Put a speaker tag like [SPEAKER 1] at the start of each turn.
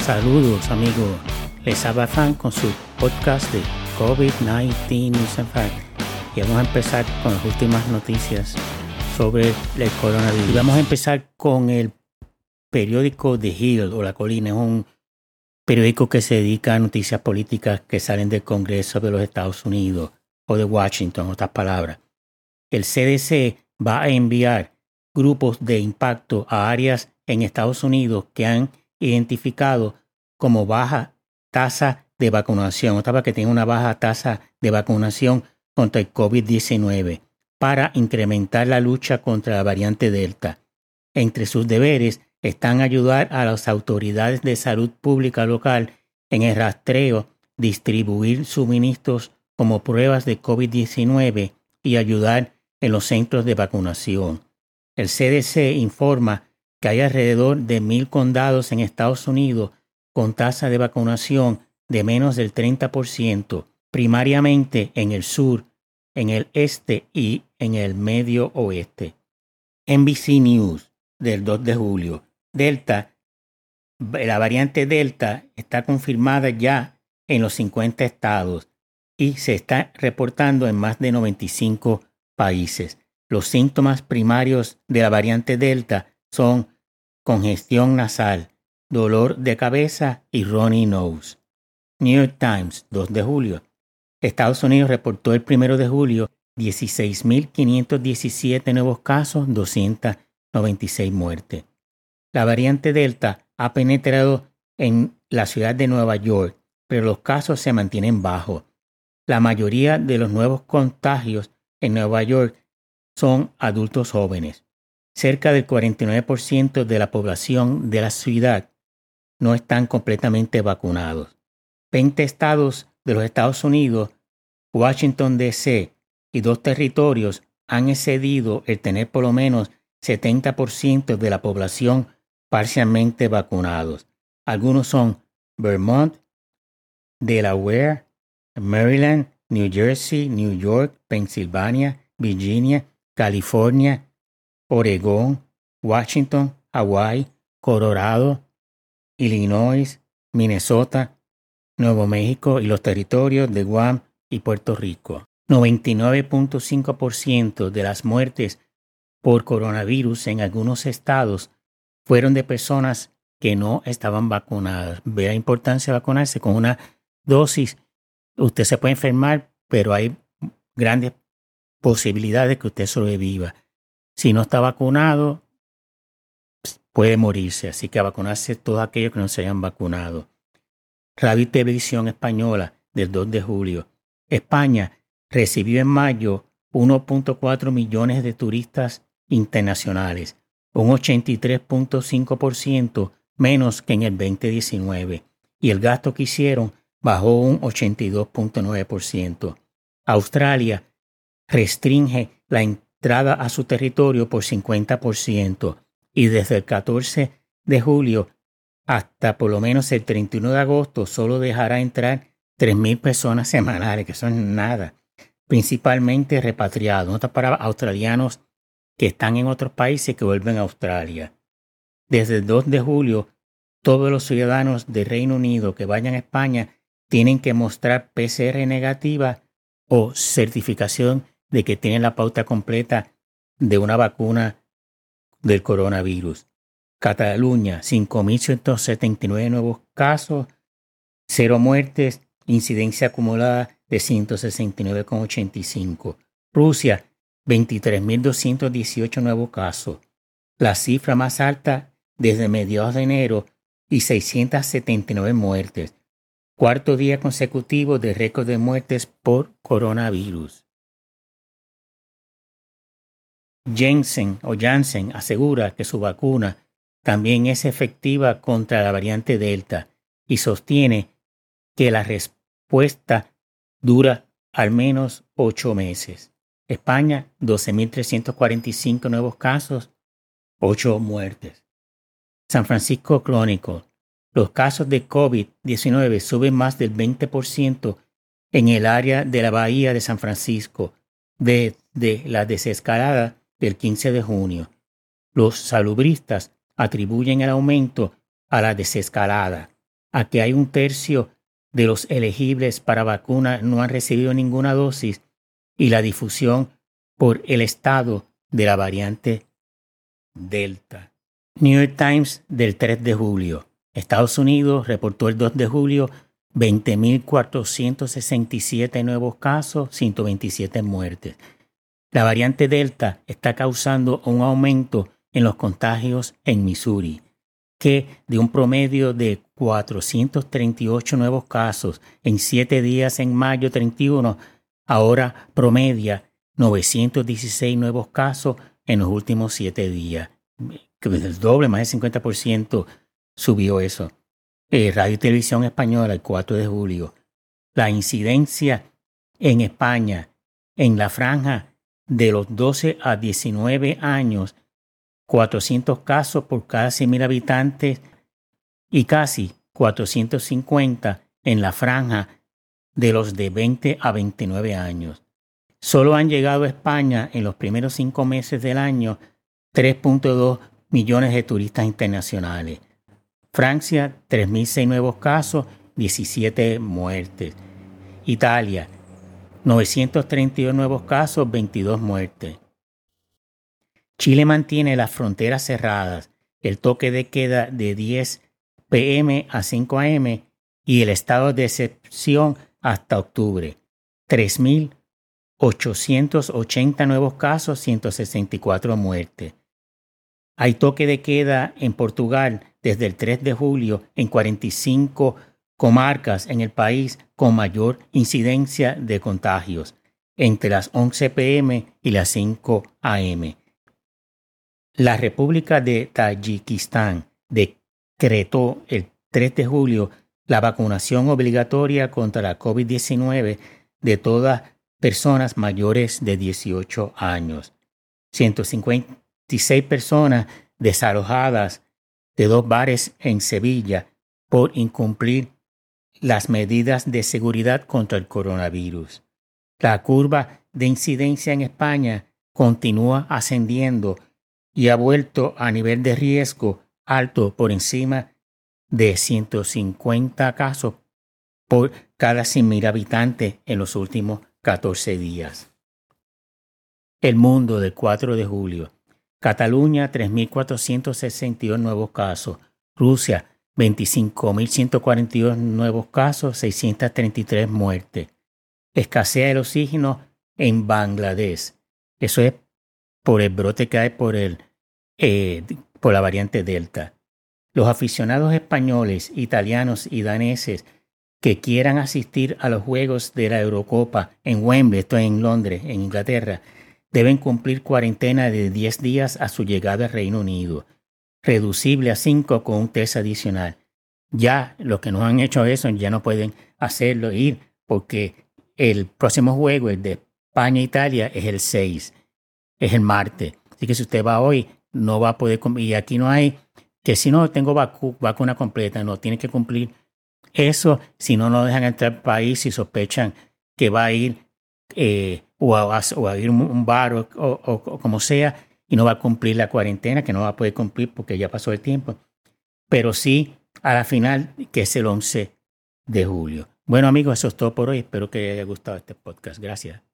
[SPEAKER 1] Saludos amigos, les habla con su podcast de COVID-19 News and Fact y vamos a empezar con las últimas noticias sobre el coronavirus. Y vamos a empezar con el periódico The Hill o La Colina, es un periódico que se dedica a noticias políticas que salen del Congreso de los Estados Unidos o de Washington, en otras palabras. El CDC va a enviar grupos de impacto a áreas en Estados Unidos que han identificado como baja tasa de vacunación, otra que tiene una baja tasa de vacunación contra el COVID-19 para incrementar la lucha contra la variante Delta. Entre sus deberes están ayudar a las autoridades de salud pública local en el rastreo, distribuir suministros como pruebas de COVID-19 y ayudar en los centros de vacunación. El CDC informa que hay alrededor de mil condados en Estados Unidos con tasa de vacunación de menos del 30%, primariamente en el sur, en el este y en el medio oeste. NBC News del 2 de julio. Delta, la variante Delta está confirmada ya en los 50 estados y se está reportando en más de 95 países. Los síntomas primarios de la variante Delta son congestión nasal, dolor de cabeza y runny nose. New York Times, 2 de julio. Estados Unidos reportó el 1 de julio 16.517 nuevos casos, 296 muertes. La variante Delta ha penetrado en la ciudad de Nueva York, pero los casos se mantienen bajos. La mayoría de los nuevos contagios en Nueva York son adultos jóvenes. Cerca del 49% de la población de la ciudad no están completamente vacunados. 20 estados de los Estados Unidos, Washington, D.C. y dos territorios han excedido el tener por lo menos 70% de la población parcialmente vacunados. Algunos son Vermont, Delaware, Maryland, New Jersey, New York, Pensilvania, Virginia, California, Oregón, Washington, Hawaii, Colorado, Illinois, Minnesota, Nuevo México y los territorios de Guam y Puerto Rico. 99.5% de las muertes por coronavirus en algunos estados fueron de personas que no estaban vacunadas. Ve la importancia de vacunarse con una dosis. Usted se puede enfermar, pero hay grandes posibilidades de que usted sobreviva. Si no está vacunado, puede morirse. Así que a vacunarse todos aquellos que no se hayan vacunado. Radio Televisión Española del 2 de julio. España recibió en mayo 1.4 millones de turistas internacionales, un 83.5% menos que en el 2019, y el gasto que hicieron bajó un 82.9%. Australia restringe la entrada a su territorio por 50% y desde el 14 de julio hasta por lo menos el 31 de agosto solo dejará entrar 3.000 personas semanales, que son nada, principalmente repatriados, no para australianos que están en otros países que vuelven a Australia. Desde el 2 de julio, todos los ciudadanos del Reino Unido que vayan a España tienen que mostrar PCR negativa o certificación de que tienen la pauta completa de una vacuna del coronavirus. Cataluña, 5.179 nuevos casos, cero muertes, incidencia acumulada de 169,85. Rusia, 23.218 nuevos casos, la cifra más alta desde mediados de enero y 679 muertes, cuarto día consecutivo de récord de muertes por coronavirus. Jensen o Janssen asegura que su vacuna también es efectiva contra la variante Delta y sostiene que la respuesta dura al menos ocho meses. España, 12.345 nuevos casos, 8 muertes. San Francisco Crónico. Los casos de COVID-19 suben más del 20% en el área de la bahía de San Francisco desde la desescalada del 15 de junio. Los salubristas atribuyen el aumento a la desescalada. a que hay un tercio de los elegibles para vacuna no han recibido ninguna dosis y la difusión por el estado de la variante Delta. New York Times del 3 de julio. Estados Unidos reportó el 2 de julio 20.467 nuevos casos, 127 muertes. La variante Delta está causando un aumento en los contagios en Missouri, que de un promedio de 438 nuevos casos en 7 días en mayo 31, ahora promedia 916 nuevos casos en los últimos 7 días. El doble, más del 50% subió eso. Eh, Radio y Televisión Española, el 4 de julio. La incidencia en España en la franja de los 12 a 19 años, 400 casos por cada 100.000 habitantes y casi 450 en la franja de los de 20 a 29 años. Solo han llegado a España en los primeros cinco meses del año 3.2 millones de turistas internacionales. Francia, 3.006 nuevos casos, 17 muertes. Italia, 932 nuevos casos, 22 muertes. Chile mantiene las fronteras cerradas, el toque de queda de 10 pm a 5 am y el estado de excepción hasta octubre. 3.880 nuevos casos, 164 muertes. Hay toque de queda en Portugal desde el 3 de julio en 45 comarcas en el país con mayor incidencia de contagios, entre las 11 pm y las 5 am. La República de Tayikistán decretó el 3 de julio la vacunación obligatoria contra la COVID-19 de todas personas mayores de 18 años. 150 16 personas desalojadas de dos bares en Sevilla por incumplir las medidas de seguridad contra el coronavirus. La curva de incidencia en España continúa ascendiendo y ha vuelto a nivel de riesgo alto por encima de 150 casos por cada 100.000 habitantes en los últimos 14 días. El mundo del 4 de julio. Cataluña, 3.462 nuevos casos. Rusia, 25.142 nuevos casos, 633 muertes. Escasea el oxígeno en Bangladesh. Eso es por el brote que hay por, el, eh, por la variante Delta. Los aficionados españoles, italianos y daneses que quieran asistir a los Juegos de la Eurocopa en Wembley, esto en Londres, en Inglaterra, deben cumplir cuarentena de 10 días a su llegada al Reino Unido, reducible a 5 con un test adicional. Ya los que no han hecho eso ya no pueden hacerlo ir porque el próximo juego, el de España-Italia, es el 6, es el martes. Así que si usted va hoy, no va a poder. Y aquí no hay que si no tengo vacuna completa, no, tiene que cumplir eso. Si no, no dejan entrar al país y sospechan que va a ir eh, o, a, ir a un bar o, como sea y no va a cumplir la cuarentena, que no va a poder cumplir porque ya pasó el tiempo. Pero sí a la final, que es el 11 de julio. Bueno amigos, eso es todo por hoy. Espero que les haya gustado este podcast. Gracias.